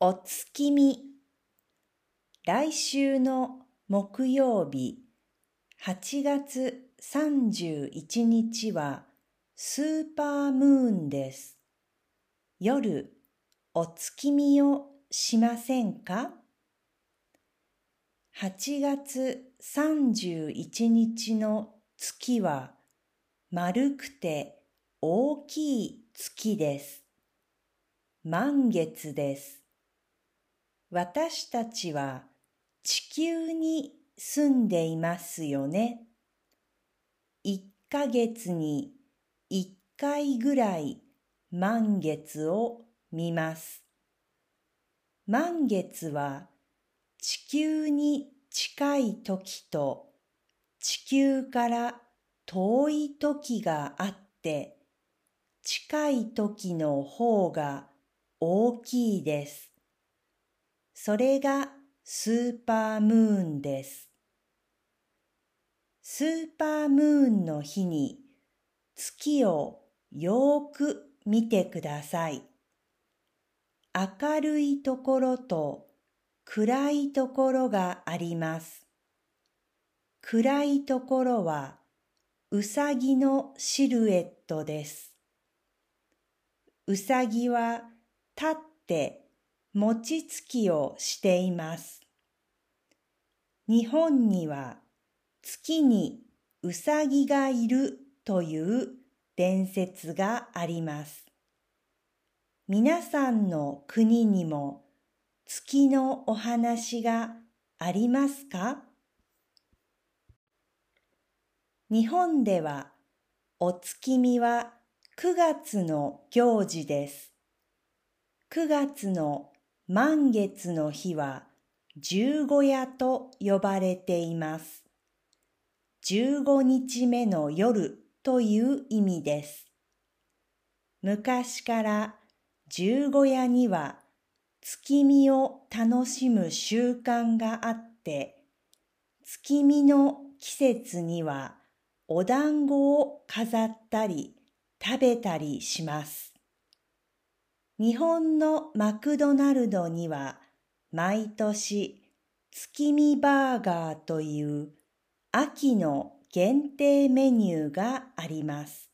お月見来週の木曜日8月31日はスーパームーンです。夜お月見をしませんか ?8 月31日の月は丸くて大きい月です。満月です。私たちは地球に住んでいますよね。一ヶ月に一回ぐらい満月を見ます。満月は地球に近い時と地球から遠い時があって近い時の方が大きいです。それがスーパームーンです。スーパームーンの日に月をよーく見てください。明るいところと暗いところがあります。暗いところはうさぎのシルエットです。うさぎは立って餅つきをしています。日本には月にうさぎがいるという伝説があります。皆さんの国にも月のお話がありますか？日本ではお月見は9月の行事です。9月の満月の日は十五夜と呼ばれています。十五日目の夜という意味です。昔から十五夜には月見を楽しむ習慣があって、月見の季節にはお団子を飾ったり食べたりします。日本のマクドナルドには毎年月見バーガーという秋の限定メニューがあります。